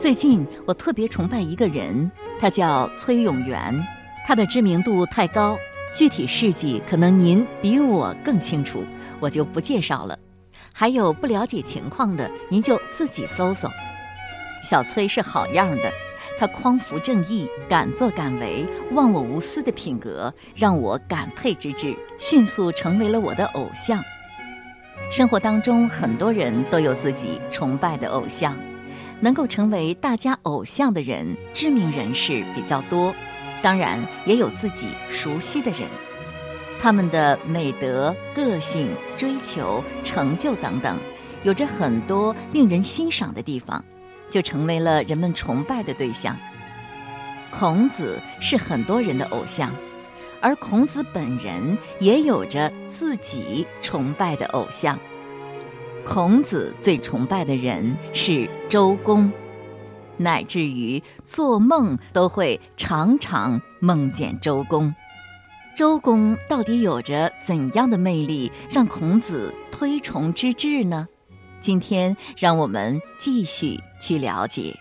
最近我特别崇拜一个人，他叫崔永元，他的知名度太高，具体事迹可能您比我更清楚，我就不介绍了。还有不了解情况的，您就自己搜搜。小崔是好样的，他匡扶正义、敢作敢为、忘我无私的品格，让我感佩之至，迅速成为了我的偶像。生活当中，很多人都有自己崇拜的偶像。能够成为大家偶像的人，知名人士比较多，当然也有自己熟悉的人，他们的美德、个性、追求、成就等等，有着很多令人欣赏的地方，就成为了人们崇拜的对象。孔子是很多人的偶像，而孔子本人也有着自己崇拜的偶像。孔子最崇拜的人是周公，乃至于做梦都会常常梦见周公。周公到底有着怎样的魅力，让孔子推崇之至呢？今天让我们继续去了解。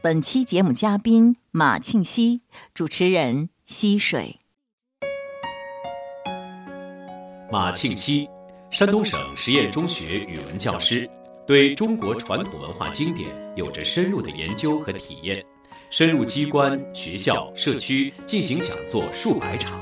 本期节目嘉宾马庆西，主持人溪水。马庆西。山东省实验中学语文教师，对中国传统文化经典有着深入的研究和体验，深入机关、学校、社区进行讲座数百场。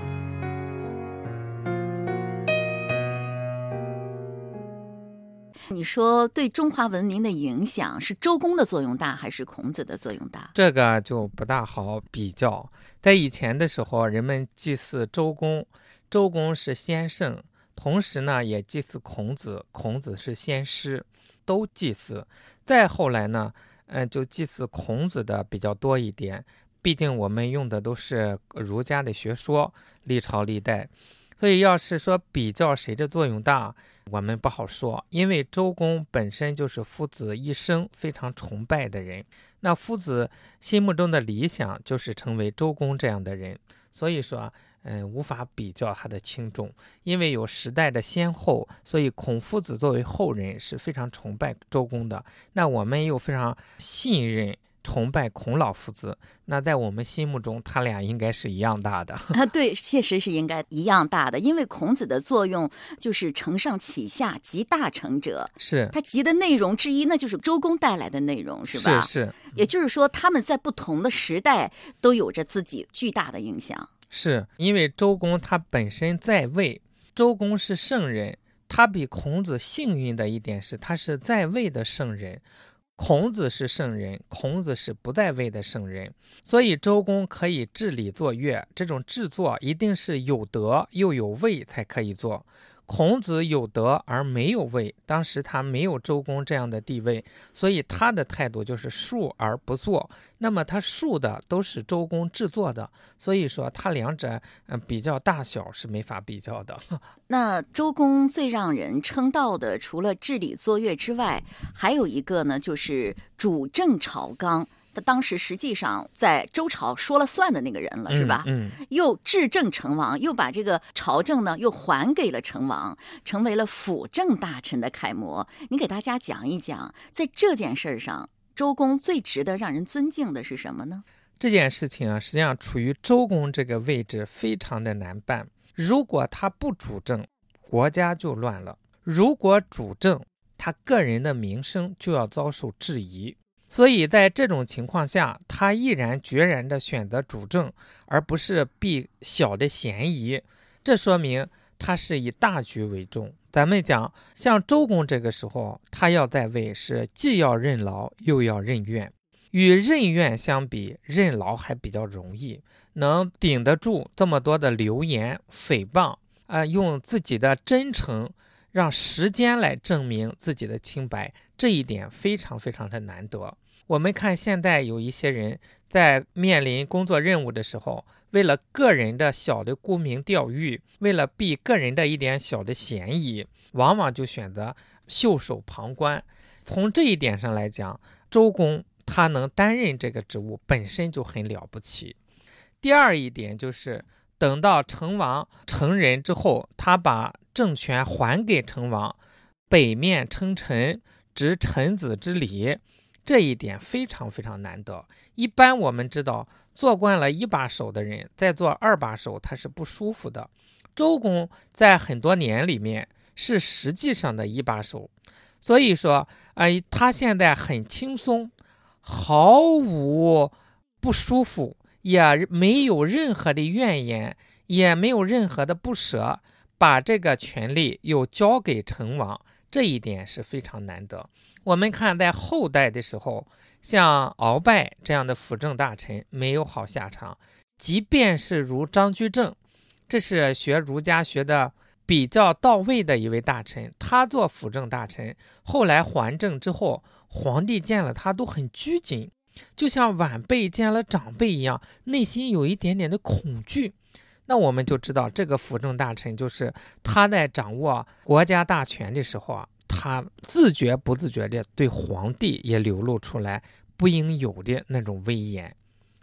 你说对中华文明的影响是周公的作用大还是孔子的作用大？这个就不大好比较。在以前的时候，人们祭祀周公，周公是先圣。同时呢，也祭祀孔子，孔子是先师，都祭祀。再后来呢，嗯，就祭祀孔子的比较多一点。毕竟我们用的都是儒家的学说，历朝历代，所以要是说比较谁的作用大，我们不好说。因为周公本身就是夫子一生非常崇拜的人，那夫子心目中的理想就是成为周公这样的人，所以说。嗯，无法比较它的轻重，因为有时代的先后，所以孔夫子作为后人是非常崇拜周公的。那我们又非常信任、崇拜孔老夫子。那在我们心目中，他俩应该是一样大的啊。对，确实是应该一样大的，因为孔子的作用就是承上启下，集大成者。是他集的内容之一，那就是周公带来的内容，是吧？是是。也就是说，他们在不同的时代都有着自己巨大的影响。是因为周公他本身在位，周公是圣人，他比孔子幸运的一点是他是在位的圣人，孔子是圣人，孔子是不在位的圣人，所以周公可以治礼作乐，这种制作一定是有德又有位才可以做。孔子有德而没有位，当时他没有周公这样的地位，所以他的态度就是述而不作。那么他述的都是周公制作的，所以说他两者嗯比较大小是没法比较的。那周公最让人称道的，除了治理作乐之外，还有一个呢，就是主政朝纲。他当时实际上在周朝说了算的那个人了，是吧？嗯，又制政成王，又把这个朝政呢又还给了成王，成为了辅政大臣的楷模。你给大家讲一讲，在这件事上，周公最值得让人尊敬的是什么呢？这件事情啊，实际上处于周公这个位置非常的难办。如果他不主政，国家就乱了；如果主政，他个人的名声就要遭受质疑。所以在这种情况下，他毅然决然地选择主政，而不是避小的嫌疑。这说明他是以大局为重。咱们讲，像周公这个时候，他要在位是既要任劳又要任怨。与任怨相比，任劳还比较容易，能顶得住这么多的流言诽谤啊，用自己的真诚。让时间来证明自己的清白，这一点非常非常的难得。我们看现在有一些人在面临工作任务的时候，为了个人的小的沽名钓誉，为了避个人的一点小的嫌疑，往往就选择袖手旁观。从这一点上来讲，周公他能担任这个职务本身就很了不起。第二一点就是，等到成王成人之后，他把。政权还给成王，北面称臣，执臣子之礼，这一点非常非常难得。一般我们知道，做惯了一把手的人，再做二把手他是不舒服的。周公在很多年里面是实际上的一把手，所以说，哎，他现在很轻松，毫无不舒服，也没有任何的怨言，也没有任何的不舍，把这个权利又交给成王，这一点是非常难得。我们看在后代的时候，像鳌拜这样的辅政大臣没有好下场，即便是如张居正。这是学儒家学的比较到位的一位大臣，他做辅政大臣，后来还政之后，皇帝见了他都很拘谨，就像晚辈见了长辈一样，内心有一点点的恐惧。那我们就知道，这个辅政大臣就是他在掌握国家大权的时候啊，他自觉不自觉的对皇帝也流露出来不应有的那种威严。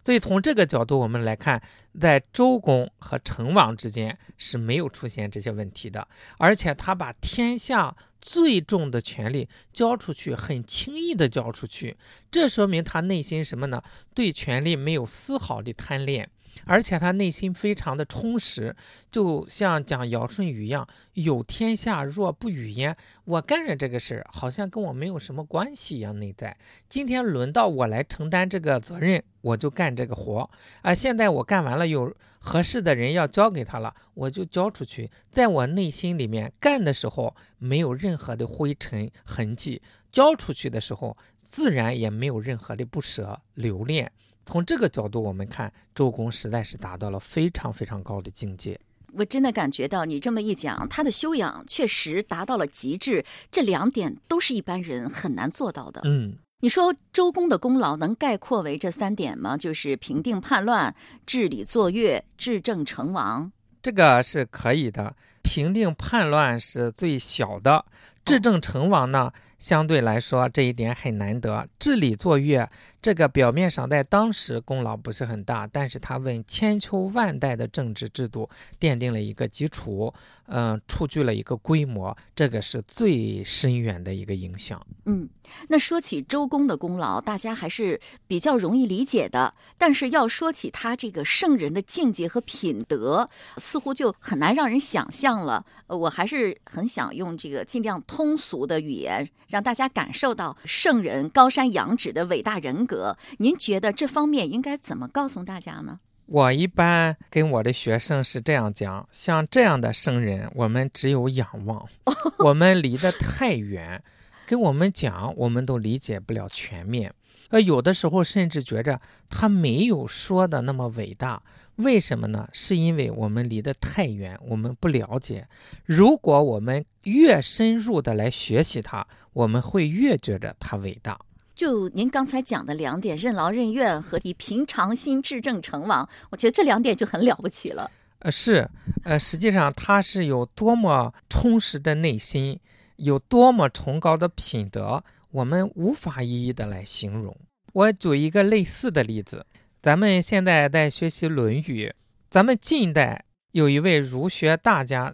所以从这个角度，我们来看，在周公和成王之间是没有出现这些问题的，而且他把天下最重的权力交出去，很轻易的交出去，这说明他内心什么呢？对权力没有丝毫的贪恋。而且他内心非常的充实，就像讲尧舜禹一样，有天下若不与焉。我干着这个事儿，好像跟我没有什么关系一样。内在今天轮到我来承担这个责任，我就干这个活啊。现在我干完了，有合适的人要交给他了，我就交出去。在我内心里面干的时候，没有任何的灰尘痕迹；交出去的时候，自然也没有任何的不舍留恋。从这个角度，我们看周公实在是达到了非常非常高的境界。我真的感觉到你这么一讲，他的修养确实达到了极致。这两点都是一般人很难做到的。嗯，你说周公的功劳能概括为这三点吗？就是平定叛乱、治理作乐、治政成王。这个是可以的。平定叛乱是最小的，治政成王呢？相对来说，这一点很难得。治理作乐，这个表面上在当时功劳不是很大，但是他为千秋万代的政治制度奠定了一个基础，嗯，触具了一个规模，这个是最深远的一个影响。嗯，那说起周公的功劳，大家还是比较容易理解的，但是要说起他这个圣人的境界和品德，似乎就很难让人想象了。呃，我还是很想用这个尽量通俗的语言。让大家感受到圣人高山仰止的伟大人格，您觉得这方面应该怎么告诉大家呢？我一般跟我的学生是这样讲：像这样的圣人，我们只有仰望，我们离得太远，跟我们讲，我们都理解不了全面。呃，有的时候甚至觉着他没有说的那么伟大，为什么呢？是因为我们离得太远，我们不了解。如果我们越深入的来学习它，我们会越觉着它伟大。就您刚才讲的两点，任劳任怨和以平常心治政成王，我觉得这两点就很了不起了。呃，是，呃，实际上他是有多么充实的内心，有多么崇高的品德。我们无法一一的来形容。我举一个类似的例子，咱们现在在学习《论语》，咱们近代有一位儒学大家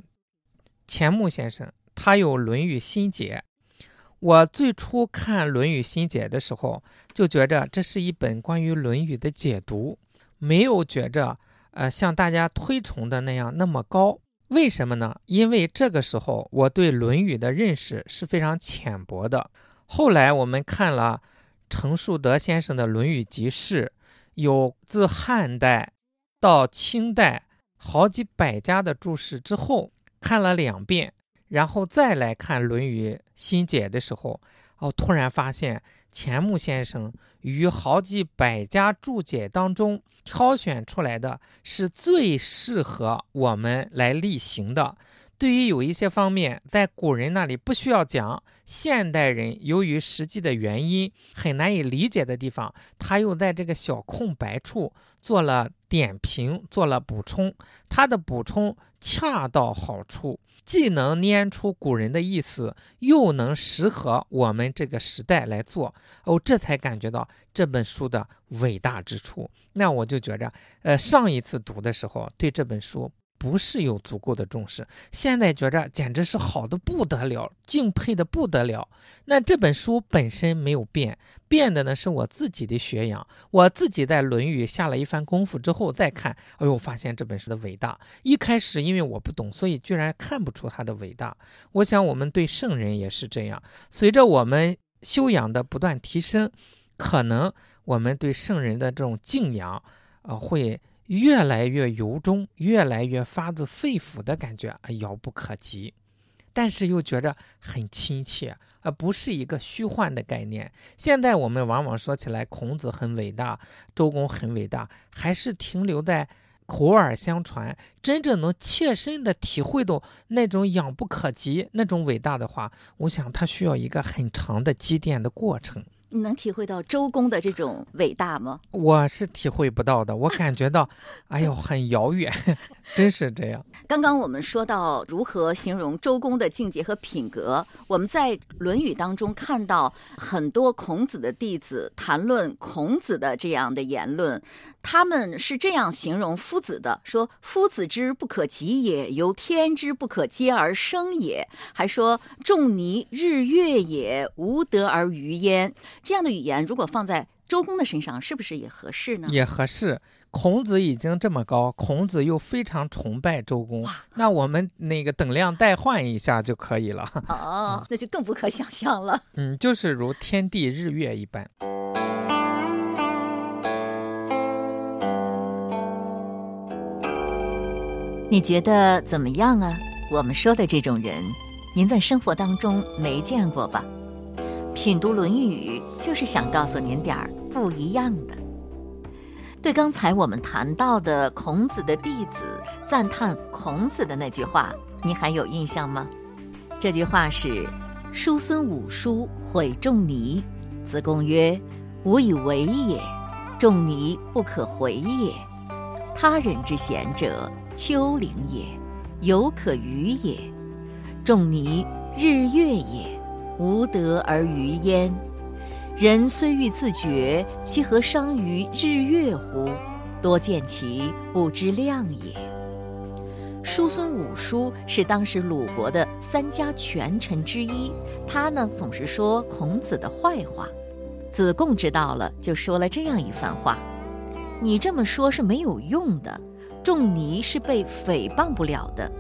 钱穆先生，他有《论语心解》。我最初看《论语心解》的时候，就觉着这是一本关于《论语》的解读，没有觉着呃像大家推崇的那样那么高。为什么呢？因为这个时候我对《论语》的认识是非常浅薄的。后来我们看了程树德先生的《论语集释》，有自汉代到清代好几百家的注释之后，看了两遍，然后再来看《论语新解》的时候，哦，突然发现钱穆先生于好几百家注解当中挑选出来的是最适合我们来例行的。对于有一些方面，在古人那里不需要讲，现代人由于实际的原因很难以理解的地方，他又在这个小空白处做了点评，做了补充。他的补充恰到好处，既能拈出古人的意思，又能适合我们这个时代来做。哦，这才感觉到这本书的伟大之处。那我就觉着，呃，上一次读的时候对这本书。不是有足够的重视，现在觉着简直是好的不得了，敬佩的不得了。那这本书本身没有变，变的呢是我自己的学养。我自己在《论语》下了一番功夫之后再看，哎呦，发现这本书的伟大。一开始因为我不懂，所以居然看不出它的伟大。我想我们对圣人也是这样，随着我们修养的不断提升，可能我们对圣人的这种敬仰，呃，会。越来越由衷，越来越发自肺腑的感觉啊，遥不可及，但是又觉着很亲切，而不是一个虚幻的概念。现在我们往往说起来，孔子很伟大，周公很伟大，还是停留在口耳相传。真正能切身的体会到那种仰不可及、那种伟大的话，我想他需要一个很长的积淀的过程。你能体会到周公的这种伟大吗？我是体会不到的，我感觉到，哎呦，很遥远，真是这样。刚刚我们说到如何形容周公的境界和品格，我们在《论语》当中看到很多孔子的弟子谈论孔子的这样的言论。他们是这样形容夫子的：说夫子之不可及也，由天之不可接而生也；还说仲尼日月也，无德而于焉。这样的语言，如果放在周公的身上，是不是也合适呢？也合适。孔子已经这么高，孔子又非常崇拜周公，那我们那个等量代换一下就可以了。哦，那就更不可想象了。嗯，就是如天地日月一般。你觉得怎么样啊？我们说的这种人，您在生活当中没见过吧？品读《论语》就是想告诉您点儿不一样的。对刚才我们谈到的孔子的弟子赞叹孔子的那句话，你还有印象吗？这句话是：“叔孙五叔毁仲尼，子贡曰：‘吾以为也，仲尼不可回也。’他人之贤者。”丘陵也，犹可与也；仲尼日月也，无德而于焉。人虽欲自绝，其何伤于日月乎？多见其不知量也。叔孙五叔是当时鲁国的三家权臣之一，他呢总是说孔子的坏话。子贡知道了，就说了这样一番话：“你这么说是没有用的。”仲尼是被诽谤不了的。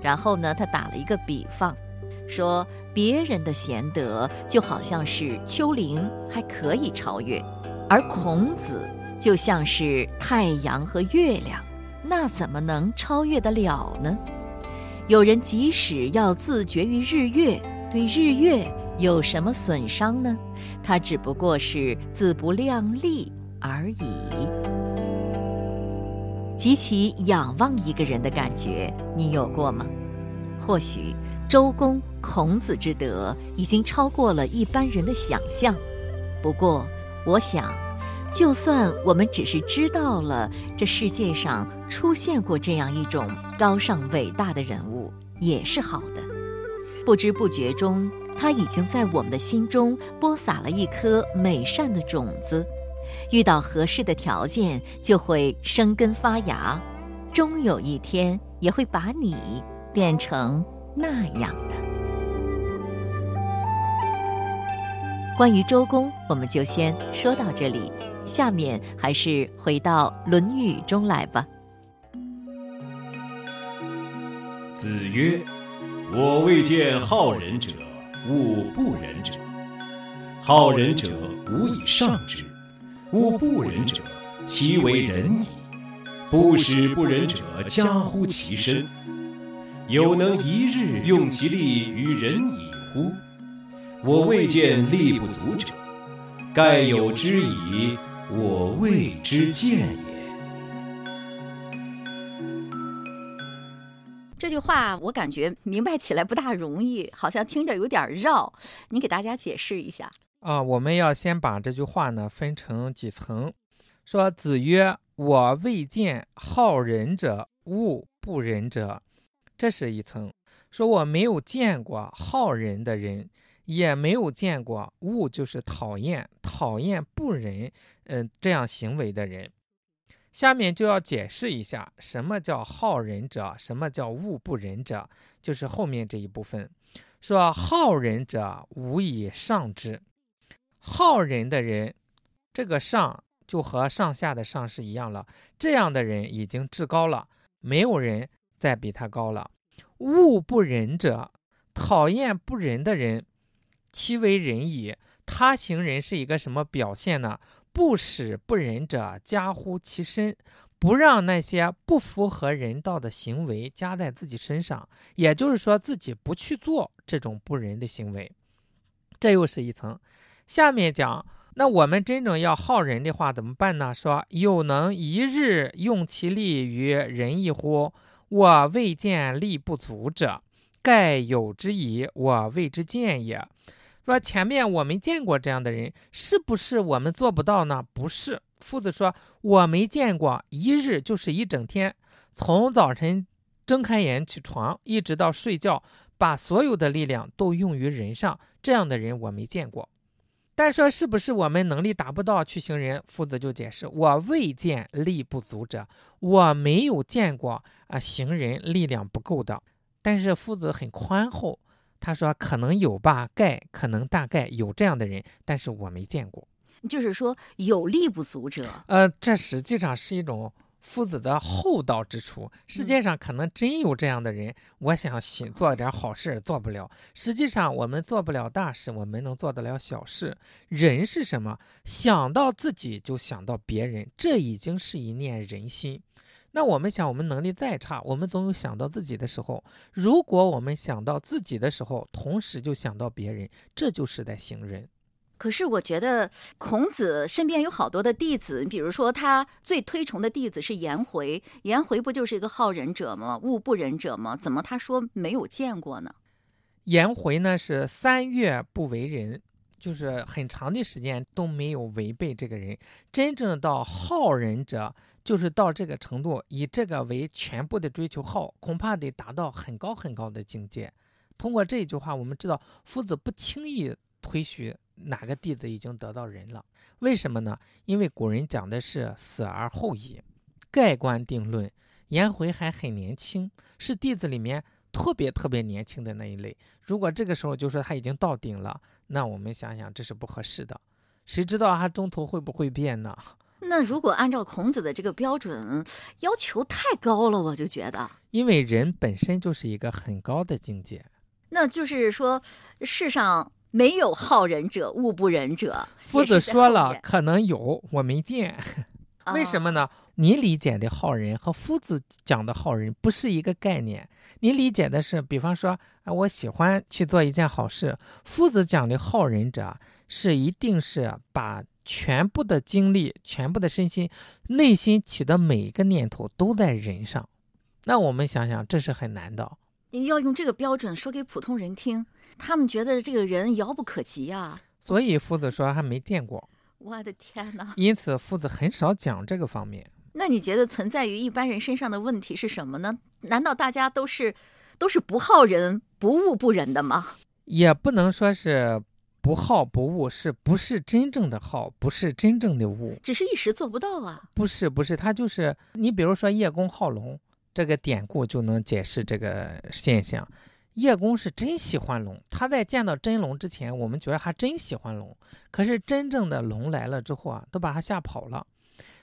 然后呢，他打了一个比方，说别人的贤德就好像是丘陵，还可以超越；而孔子就像是太阳和月亮，那怎么能超越得了呢？有人即使要自绝于日月，对日月有什么损伤呢？他只不过是自不量力而已。极其仰望一个人的感觉，你有过吗？或许周公、孔子之德已经超过了一般人的想象。不过，我想，就算我们只是知道了这世界上出现过这样一种高尚伟大的人物，也是好的。不知不觉中，他已经在我们的心中播撒了一颗美善的种子。遇到合适的条件，就会生根发芽，终有一天也会把你变成那样的。关于周公，我们就先说到这里，下面还是回到《论语》中来吧。子曰：“我未见好仁者，恶不仁者。好仁者，无以上之。”吾不仁者，其为仁矣；不使不仁者，加乎其身。有能一日用其力于人矣乎？我未见力不足者，盖有之矣，我未之见也。这句话我感觉明白起来不大容易，好像听着有点绕。你给大家解释一下。啊，我们要先把这句话呢分成几层，说子曰：“我未见好仁者，恶不仁者。”这是一层，说我没有见过好人的人，也没有见过恶就是讨厌讨厌不仁，嗯，这样行为的人。下面就要解释一下什么叫好人者，什么叫恶不仁者，就是后面这一部分。说好人者，无以上之。好人的人，这个上就和上下的上是一样了。这样的人已经至高了，没有人再比他高了。恶不仁者，讨厌不仁的人，其为仁矣。他行人是一个什么表现呢？不使不仁者加乎其身，不让那些不符合人道的行为加在自己身上，也就是说自己不去做这种不仁的行为。这又是一层。下面讲，那我们真正要好人的话怎么办呢？说有能一日用其力于仁义乎？我未见力不足者，盖有之矣，我未之见也。说前面我没见过这样的人，是不是我们做不到呢？不是，夫子说我没见过一日就是一整天，从早晨睁开眼起床，一直到睡觉，把所有的力量都用于人上，这样的人我没见过。但说是不是我们能力达不到去行人？夫子就解释：我未见力不足者，我没有见过啊行人力量不够的。但是夫子很宽厚。他说：“可能有吧，概可能大概有这样的人，但是我没见过。就是说有力不足者，呃，这实际上是一种夫子的厚道之处。世界上可能真有这样的人，我想行做点好事做不了。实际上我们做不了大事，我们能做得了小事。人是什么？想到自己就想到别人，这已经是一念人心。”那我们想，我们能力再差，我们总有想到自己的时候。如果我们想到自己的时候，同时就想到别人，这就是在行人。可是我觉得孔子身边有好多的弟子，你比如说他最推崇的弟子是颜回，颜回不就是一个好仁者吗？恶不仁者吗？怎么他说没有见过呢？颜回呢是三月不为人。就是很长的时间都没有违背这个人，真正到好仁者，就是到这个程度，以这个为全部的追求好，恐怕得达到很高很高的境界。通过这一句话，我们知道夫子不轻易推许哪个弟子已经得到人了。为什么呢？因为古人讲的是死而后已，盖棺定论。颜回还很年轻，是弟子里面特别特别年轻的那一类。如果这个时候就说他已经到顶了。那我们想想，这是不合适的。谁知道他中途会不会变呢？那如果按照孔子的这个标准，要求太高了，我就觉得。因为人本身就是一个很高的境界。那就是说，世上没有好人者，恶不仁者。夫子说了，可能有，我没见。为什么呢？你理解的好人和夫子讲的好人不是一个概念。你理解的是，比方说，啊，我喜欢去做一件好事。夫子讲的好人者，是一定是把全部的精力、全部的身心、内心起的每一个念头都在人上。那我们想想，这是很难的。你要用这个标准说给普通人听，他们觉得这个人遥不可及啊。所以夫子说还没见过。我的天哪！因此，夫子很少讲这个方面。那你觉得存在于一般人身上的问题是什么呢？难道大家都是都是不好人、不恶不仁的吗？也不能说是不好不恶，是不是真正的好，不是真正的恶？只是一时做不到啊。不是，不是，他就是你，比如说叶公好龙，这个典故就能解释这个现象。叶公是真喜欢龙，他在见到真龙之前，我们觉得还真喜欢龙。可是真正的龙来了之后啊，都把他吓跑了。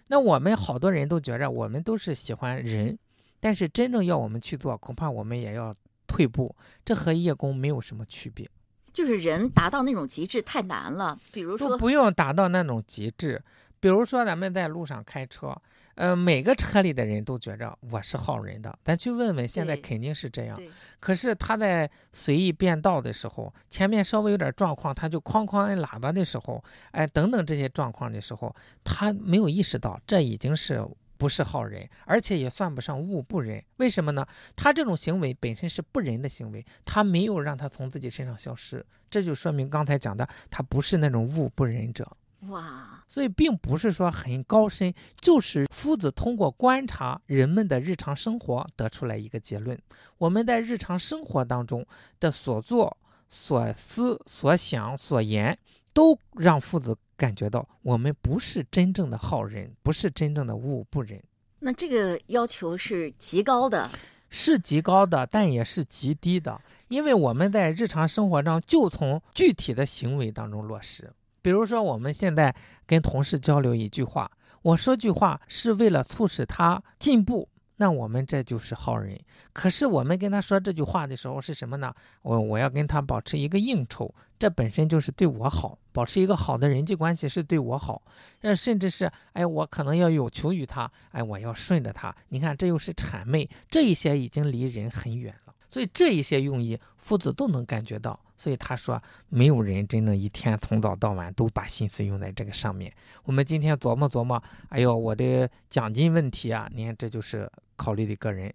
那我们好多人都觉着我们都是喜欢人，但是真正要我们去做，恐怕我们也要退步。这和叶公没有什么区别。就是人达到那种极致太难了，比如说不用达到那种极致。比如说，咱们在路上开车，呃，每个车里的人都觉着我是好人的，咱去问问，现在肯定是这样。可是他在随意变道的时候，前面稍微有点状况，他就哐哐按喇叭的时候，哎，等等这些状况的时候，他没有意识到这已经是不是好人，而且也算不上恶不仁。为什么呢？他这种行为本身是不仁的行为，他没有让他从自己身上消失，这就说明刚才讲的，他不是那种恶不仁者。哇，所以并不是说很高深，就是夫子通过观察人们的日常生活得出来一个结论。我们在日常生活当中的所作、所思、所想、所言，都让夫子感觉到我们不是真正的好人，不是真正的物不仁。那这个要求是极高的，是极高的，但也是极低的，因为我们在日常生活中就从具体的行为当中落实。比如说，我们现在跟同事交流一句话，我说句话是为了促使他进步。那我们这就是好人。可是我们跟他说这句话的时候是什么呢？我我要跟他保持一个应酬，这本身就是对我好，保持一个好的人际关系是对我好。呃，甚至是哎，我可能要有求于他，哎，我要顺着他。你看，这又是谄媚，这一些已经离人很远了。所以这一些用意，夫子都能感觉到。所以他说，没有人真正一天从早到晚都把心思用在这个上面。我们今天琢磨琢磨，哎呦，我的奖金问题啊，你看这就是考虑的个人，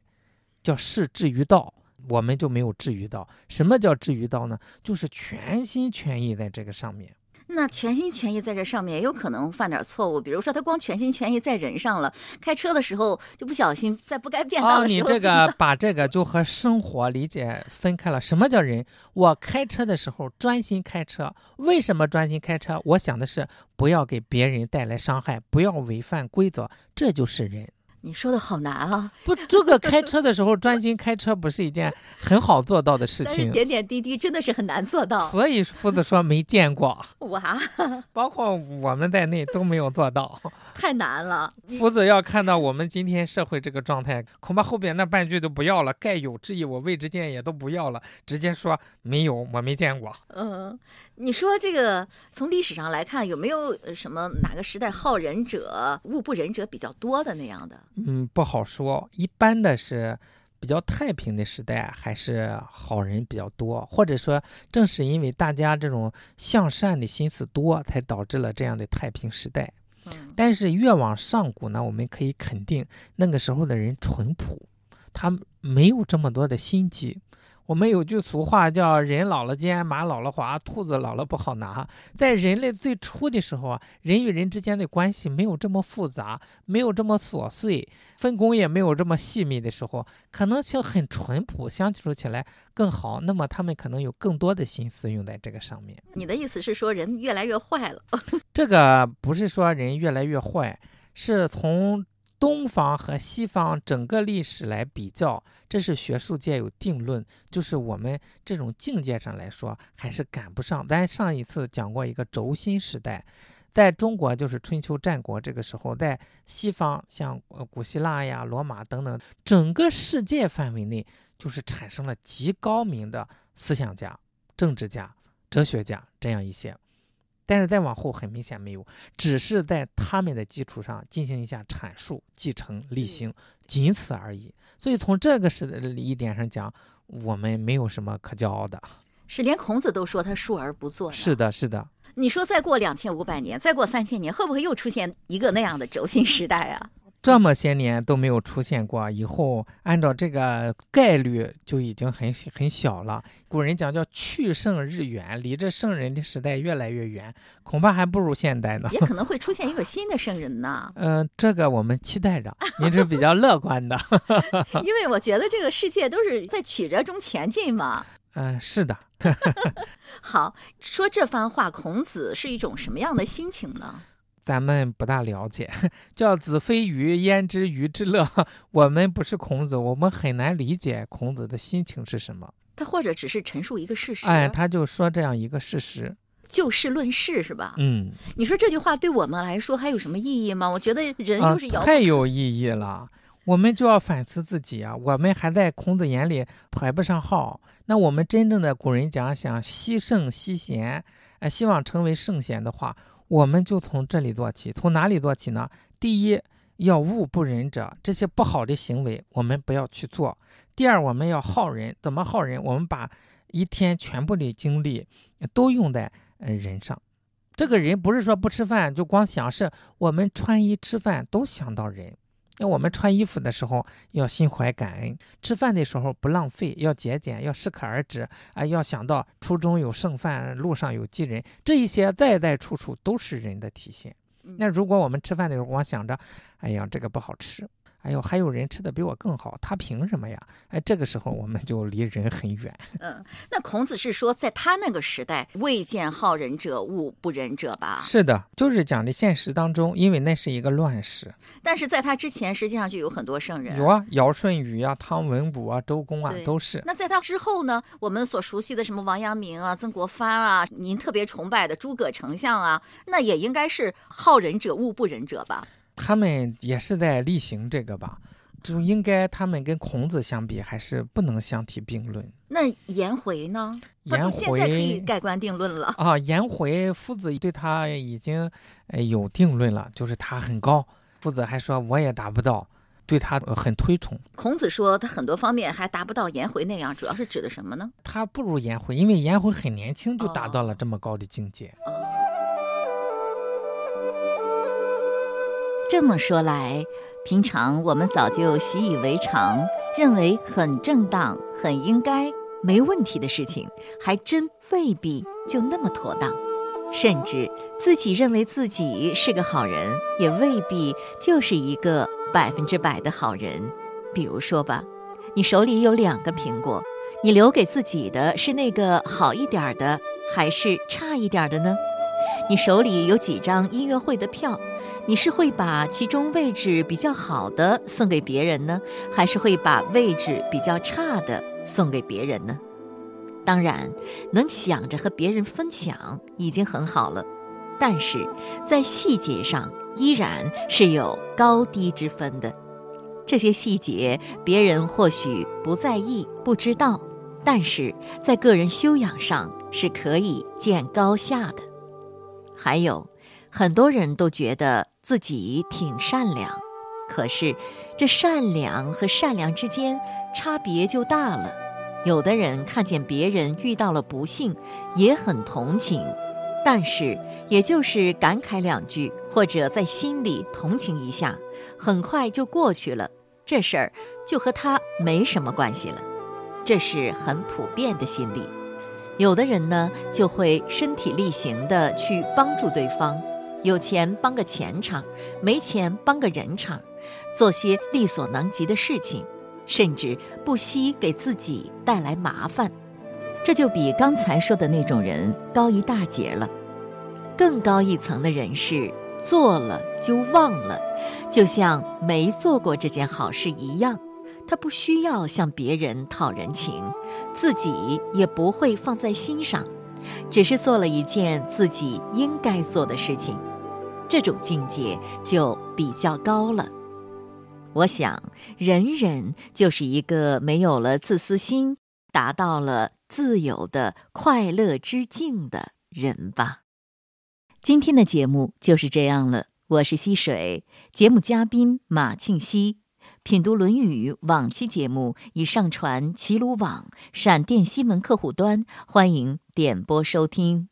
叫事至于道，我们就没有至于道。什么叫至于道呢？就是全心全意在这个上面。那全心全意在这上面也有可能犯点错误，比如说他光全心全意在人上了，开车的时候就不小心在不该变道的时候。哦，你这个把这个就和生活理解分开了。什么叫人？我开车的时候专心开车，为什么专心开车？我想的是不要给别人带来伤害，不要违反规则，这就是人。你说的好难啊！不，这个开车的时候专心开车不是一件很好做到的事情。点点滴滴真的是很难做到。所以夫子说没见过。哇，包括我们在内都没有做到。太难了。夫子要看到我们今天社会这个状态，恐怕后边那半句都不要了，盖有之意，我未之见也都不要了，直接说没有，我没见过。嗯。你说这个从历史上来看，有没有什么哪个时代好人者、物不仁者比较多的那样的？嗯，不好说。一般的是比较太平的时代，还是好人比较多，或者说正是因为大家这种向善的心思多，才导致了这样的太平时代。嗯，但是越往上古呢，我们可以肯定那个时候的人淳朴，他没有这么多的心机。我们有句俗话叫“人老了尖，马老了滑，兔子老了不好拿”。在人类最初的时候啊，人与人之间的关系没有这么复杂，没有这么琐碎，分工也没有这么细密的时候，可能性很淳朴，相处起来更好。那么他们可能有更多的心思用在这个上面。你的意思是说人越来越坏了？这个不是说人越来越坏，是从。东方和西方整个历史来比较，这是学术界有定论，就是我们这种境界上来说还是赶不上。咱上一次讲过一个轴心时代，在中国就是春秋战国这个时候，在西方像古希腊呀、罗马等等，整个世界范围内就是产生了极高明的思想家、政治家、哲学家这样一些。但是再往后很明显没有，只是在他们的基础上进行一下阐述、继承、立行，仅此而已。所以从这个是一点上讲，我们没有什么可骄傲的。是连孔子都说他述而不作。是的，是的。你说再过两千五百年，再过三千年，会不会又出现一个那样的轴心时代啊？这么些年都没有出现过，以后按照这个概率就已经很很小了。古人讲叫去圣日远，离这圣人的时代越来越远，恐怕还不如现代呢。也可能会出现一个新的圣人呢。嗯，这个我们期待着。您是比较乐观的，因为我觉得这个世界都是在曲折中前进嘛。嗯，是的。好，说这番话，孔子是一种什么样的心情呢？咱们不大了解，叫子非鱼，焉知鱼之乐？我们不是孔子，我们很难理解孔子的心情是什么。他或者只是陈述一个事实，哎，他就说这样一个事实，就事论事是吧？嗯，你说这句话对我们来说还有什么意义吗？我觉得人又是太有意义了，我们就要反思自己啊。我们还在孔子眼里排不上号，那我们真正的古人讲想惜圣惜贤，呃，希望成为圣贤的话。我们就从这里做起，从哪里做起呢？第一，要物不仁者，这些不好的行为我们不要去做。第二，我们要好人，怎么好人？我们把一天全部的精力都用在呃人上。这个人不是说不吃饭就光想，是我们穿衣吃饭都想到人。那我们穿衣服的时候要心怀感恩，吃饭的时候不浪费，要节俭，要适可而止啊！要想到初中有剩饭，路上有饥人，这一些在在处处都是人的体现。那如果我们吃饭的时候光想着，哎呀这个不好吃，哎呦，还有人吃的比我更好，他凭什么呀？哎，这个时候我们就离人很远。嗯，那孔子是说，在他那个时代，未见好仁者恶不仁者吧？是的，就是讲的现实当中，因为那是一个乱世。但是在他之前，实际上就有很多圣人，有啊，尧舜禹啊，汤文武啊，周公啊，都是。那在他之后呢？我们所熟悉的什么王阳明啊、曾国藩啊，您特别崇拜的诸葛丞相啊，那也应该是好仁者恶不仁者吧？他们也是在例行这个吧，就应该他们跟孔子相比，还是不能相提并论。那颜回呢？颜回可以盖棺定论了啊！颜回夫子对他已经有定论了，就是他很高。夫子还说我也达不到，对他很推崇。孔子说他很多方面还达不到颜回那样，主要是指的什么呢？他不如颜回，因为颜回很年轻就达到了这么高的境界。这么说来，平常我们早就习以为常，认为很正当、很应该、没问题的事情，还真未必就那么妥当。甚至自己认为自己是个好人，也未必就是一个百分之百的好人。比如说吧，你手里有两个苹果，你留给自己的是那个好一点的，还是差一点的呢？你手里有几张音乐会的票？你是会把其中位置比较好的送给别人呢，还是会把位置比较差的送给别人呢？当然，能想着和别人分享已经很好了，但是在细节上依然是有高低之分的。这些细节别人或许不在意、不知道，但是在个人修养上是可以见高下的。还有，很多人都觉得。自己挺善良，可是这善良和善良之间差别就大了。有的人看见别人遇到了不幸，也很同情，但是也就是感慨两句，或者在心里同情一下，很快就过去了，这事儿就和他没什么关系了。这是很普遍的心理。有的人呢，就会身体力行的去帮助对方。有钱帮个钱场，没钱帮个人场，做些力所能及的事情，甚至不惜给自己带来麻烦，这就比刚才说的那种人高一大截了。更高一层的人是做了就忘了，就像没做过这件好事一样，他不需要向别人讨人情，自己也不会放在心上，只是做了一件自己应该做的事情。这种境界就比较高了。我想，人人就是一个没有了自私心，达到了自由的快乐之境的人吧。今天的节目就是这样了。我是溪水，节目嘉宾马庆西，品读《论语》往期节目已上传齐鲁网、闪电新闻客户端，欢迎点播收听。